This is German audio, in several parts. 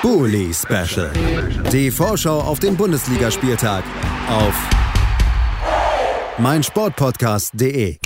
Bully Special. Die Vorschau auf den Bundesligaspieltag auf meinsportpodcast.de.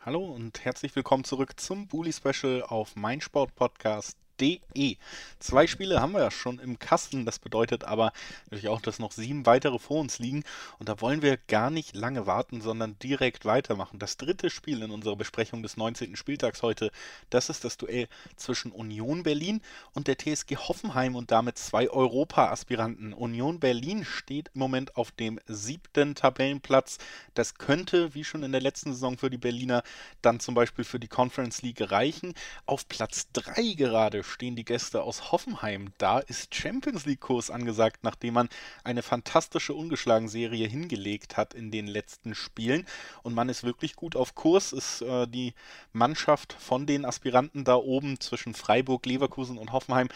Hallo und herzlich willkommen zurück zum Bully Special auf meinsportpodcast.de De. Zwei Spiele haben wir ja schon im Kasten. Das bedeutet aber natürlich auch, dass noch sieben weitere vor uns liegen. Und da wollen wir gar nicht lange warten, sondern direkt weitermachen. Das dritte Spiel in unserer Besprechung des 19. Spieltags heute, das ist das Duell zwischen Union Berlin und der TSG Hoffenheim und damit zwei Europa-Aspiranten. Union Berlin steht im Moment auf dem siebten Tabellenplatz. Das könnte, wie schon in der letzten Saison für die Berliner, dann zum Beispiel für die Conference League reichen. Auf Platz 3 gerade stehen die Gäste aus Hoffenheim. Da ist Champions League-Kurs angesagt, nachdem man eine fantastische Ungeschlagen-Serie hingelegt hat in den letzten Spielen. Und man ist wirklich gut auf Kurs. Ist äh, die Mannschaft von den Aspiranten da oben zwischen Freiburg, Leverkusen und Hoffenheim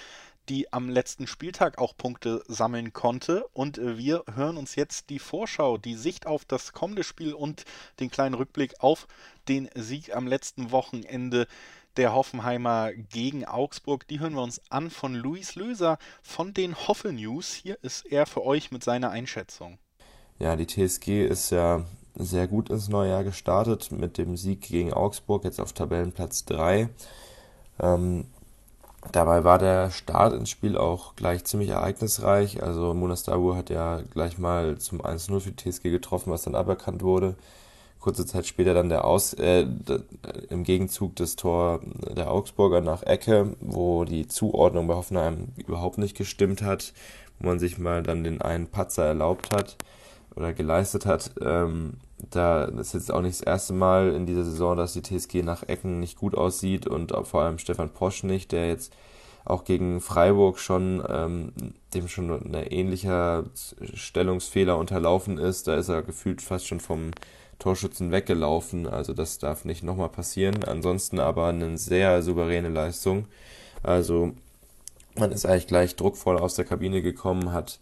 die am letzten Spieltag auch Punkte sammeln konnte. Und äh, wir hören uns jetzt die Vorschau, die Sicht auf das kommende Spiel und den kleinen Rückblick auf den Sieg am letzten Wochenende der Hoffenheimer gegen Augsburg. Die hören wir uns an von Luis Löser von den Hoffel News. Hier ist er für euch mit seiner Einschätzung. Ja, die TSG ist ja sehr gut ins neue Jahr gestartet mit dem Sieg gegen Augsburg, jetzt auf Tabellenplatz 3. Ähm, dabei war der Start ins Spiel auch gleich ziemlich ereignisreich. Also Munastabu hat ja gleich mal zum 1-0 für die TSG getroffen, was dann aberkannt wurde kurze Zeit später dann der Aus, äh, im Gegenzug das Tor der Augsburger nach Ecke, wo die Zuordnung bei Hoffenheim überhaupt nicht gestimmt hat, wo man sich mal dann den einen Patzer erlaubt hat oder geleistet hat. Ähm, da ist jetzt auch nicht das erste Mal in dieser Saison, dass die TSG nach Ecken nicht gut aussieht und vor allem Stefan Posch nicht, der jetzt auch gegen Freiburg schon ähm, dem schon ein ähnlicher Stellungsfehler unterlaufen ist. Da ist er gefühlt fast schon vom Torschützen weggelaufen. Also das darf nicht nochmal passieren. Ansonsten aber eine sehr souveräne Leistung. Also man ist eigentlich gleich druckvoll aus der Kabine gekommen, hat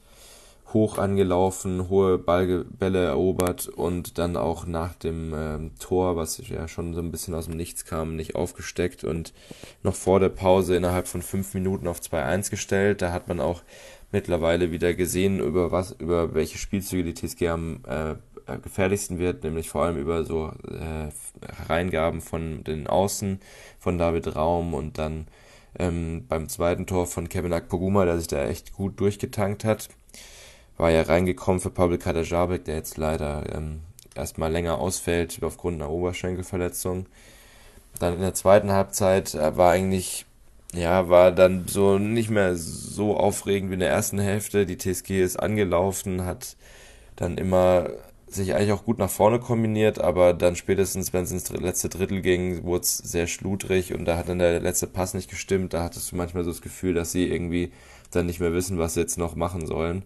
hoch angelaufen, hohe Ball, Bälle erobert und dann auch nach dem ähm, Tor, was ja schon so ein bisschen aus dem Nichts kam, nicht aufgesteckt und noch vor der Pause innerhalb von fünf Minuten auf 2-1 gestellt. Da hat man auch mittlerweile wieder gesehen, über was, über welche Spielzüge die TSG am äh, gefährlichsten wird, nämlich vor allem über so äh, Hereingaben von den Außen, von David Raum und dann ähm, beim zweiten Tor von Kevin Akpoguma, der sich da echt gut durchgetankt hat. War ja reingekommen für Pavel Kadajabek, der jetzt leider ähm, erstmal länger ausfällt aufgrund einer Oberschenkelverletzung. Dann in der zweiten Halbzeit äh, war eigentlich, ja, war dann so nicht mehr so aufregend wie in der ersten Hälfte. Die TSG ist angelaufen, hat dann immer sich eigentlich auch gut nach vorne kombiniert, aber dann spätestens, wenn es ins letzte Drittel ging, wurde es sehr schludrig und da hat dann der letzte Pass nicht gestimmt. Da hattest du manchmal so das Gefühl, dass sie irgendwie dann nicht mehr wissen, was sie jetzt noch machen sollen.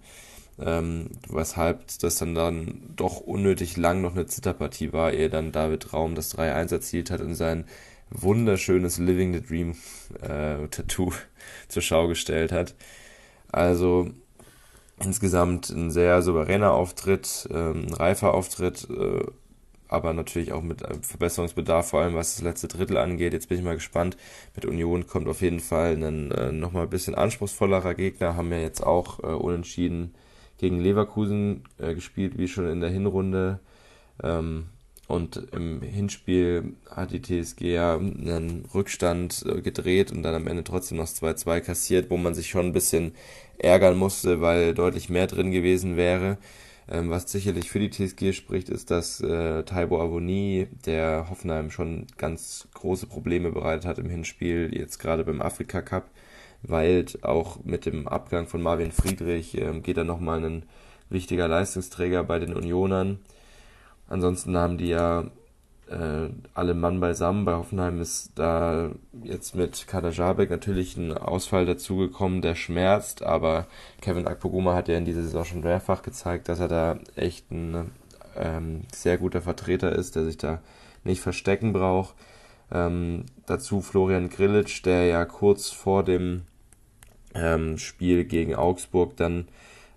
Ähm, weshalb das dann, dann doch unnötig lang noch eine Zitterpartie war, ehe dann David Raum das 3-1 erzielt hat und sein wunderschönes Living the Dream äh, Tattoo zur Schau gestellt hat. Also insgesamt ein sehr souveräner Auftritt, ähm, ein reifer Auftritt, äh, aber natürlich auch mit Verbesserungsbedarf, vor allem was das letzte Drittel angeht. Jetzt bin ich mal gespannt. Mit Union kommt auf jeden Fall ein äh, nochmal ein bisschen anspruchsvollerer Gegner, haben ja jetzt auch äh, unentschieden gegen Leverkusen äh, gespielt, wie schon in der Hinrunde. Ähm, und im Hinspiel hat die TSG ja einen Rückstand äh, gedreht und dann am Ende trotzdem noch 2-2 kassiert, wo man sich schon ein bisschen ärgern musste, weil deutlich mehr drin gewesen wäre. Ähm, was sicherlich für die TSG spricht, ist, dass äh, Taibo Avoni, der Hoffenheim schon ganz große Probleme bereitet hat im Hinspiel, jetzt gerade beim Afrika Cup, weil auch mit dem Abgang von Marvin Friedrich äh, geht er nochmal ein wichtiger Leistungsträger bei den Unionern. Ansonsten haben die ja äh, alle Mann beisammen. Bei Hoffenheim ist da jetzt mit Kader Jabek natürlich ein Ausfall dazugekommen, der schmerzt, aber Kevin Akpoguma hat ja in dieser Saison schon mehrfach gezeigt, dass er da echt ein ähm, sehr guter Vertreter ist, der sich da nicht verstecken braucht. Ähm, dazu Florian Grillitsch, der ja kurz vor dem ähm, Spiel gegen Augsburg dann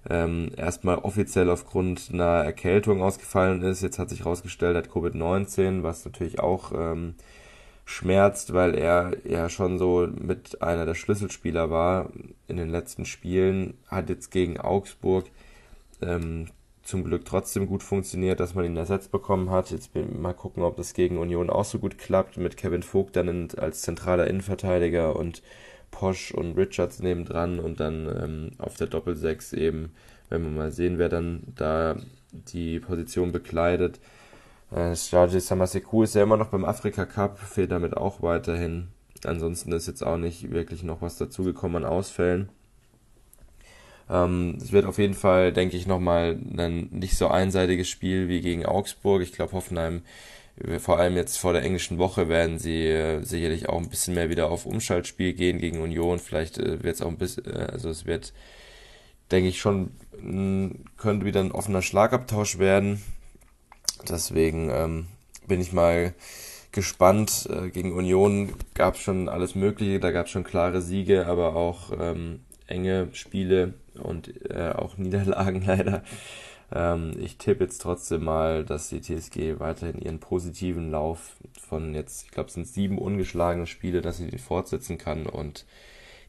ähm, erstmal offiziell aufgrund einer Erkältung ausgefallen ist. Jetzt hat sich herausgestellt, er hat Covid-19, was natürlich auch ähm, schmerzt, weil er ja schon so mit einer der Schlüsselspieler war in den letzten Spielen. Hat jetzt gegen Augsburg ähm, zum Glück trotzdem gut funktioniert, dass man ihn ersetzt bekommen hat. Jetzt mal gucken, ob das gegen Union auch so gut klappt, mit Kevin Vogt dann als zentraler Innenverteidiger und Posch und Richards nebendran und dann ähm, auf der Doppelsechs eben, wenn wir mal sehen, wer dann da die Position bekleidet. Äh, Shaji Samaseku ist ja immer noch beim Afrika Cup, fehlt damit auch weiterhin. Ansonsten ist jetzt auch nicht wirklich noch was dazugekommen an Ausfällen. Ähm, es wird auf jeden Fall, denke ich, nochmal ein nicht so einseitiges Spiel wie gegen Augsburg. Ich glaube, Hoffenheim, vor allem jetzt vor der englischen Woche, werden sie äh, sicherlich auch ein bisschen mehr wieder auf Umschaltspiel gehen gegen Union. Vielleicht äh, wird es auch ein bisschen, äh, also es wird, denke ich, schon, könnte wieder ein offener Schlagabtausch werden. Deswegen ähm, bin ich mal gespannt. Äh, gegen Union gab es schon alles Mögliche, da gab es schon klare Siege, aber auch ähm, enge Spiele und äh, auch Niederlagen leider. Ähm, ich tippe jetzt trotzdem mal, dass die TSG weiterhin ihren positiven Lauf von jetzt, ich glaube, es sind sieben ungeschlagene Spiele, dass sie die fortsetzen kann und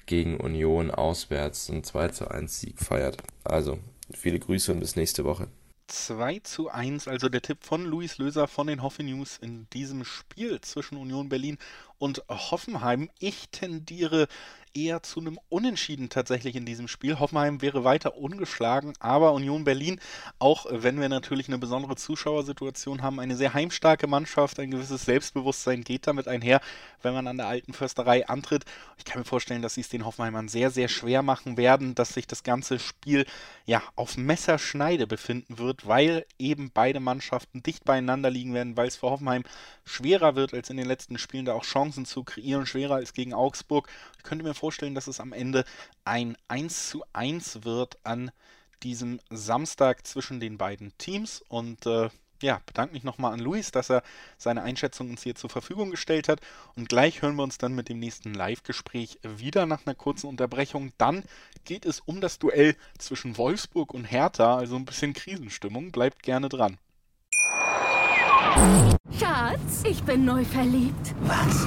gegen Union auswärts einen 2 zu 1 Sieg feiert. Also, viele Grüße und bis nächste Woche. 2 zu 1, also der Tipp von Luis Löser von den Hoffe News in diesem Spiel zwischen Union Berlin und Hoffenheim. Ich tendiere eher zu einem Unentschieden tatsächlich in diesem Spiel. Hoffenheim wäre weiter ungeschlagen, aber Union Berlin, auch wenn wir natürlich eine besondere Zuschauersituation haben, eine sehr heimstarke Mannschaft, ein gewisses Selbstbewusstsein geht damit einher, wenn man an der alten Försterei antritt. Ich kann mir vorstellen, dass sie es den Hoffenheimern sehr, sehr schwer machen werden, dass sich das ganze Spiel ja auf Messerschneide befinden wird, weil eben beide Mannschaften dicht beieinander liegen werden, weil es für Hoffenheim schwerer wird, als in den letzten Spielen da auch Chancen zu kreieren, schwerer als gegen Augsburg. Ich könnte mir vorstellen, dass es am Ende ein 1 zu 1 wird an diesem Samstag zwischen den beiden Teams. Und äh, ja, bedanke mich nochmal an Luis, dass er seine Einschätzung uns hier zur Verfügung gestellt hat. Und gleich hören wir uns dann mit dem nächsten Live-Gespräch wieder nach einer kurzen Unterbrechung. Dann geht es um das Duell zwischen Wolfsburg und Hertha, also ein bisschen Krisenstimmung. Bleibt gerne dran. Schatz, ich bin neu verliebt. Was?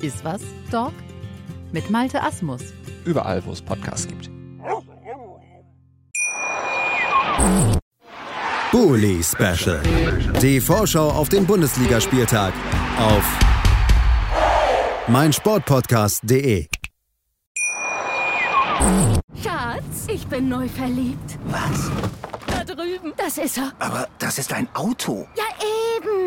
Ist was, Dog? Mit Malte Asmus. Überall, wo es Podcasts gibt. Bully Special. Die Vorschau auf den Bundesligaspieltag auf meinsportpodcast.de. Schatz, ich bin neu verliebt. Was? Da drüben. Das ist er. Aber das ist ein Auto. Ja,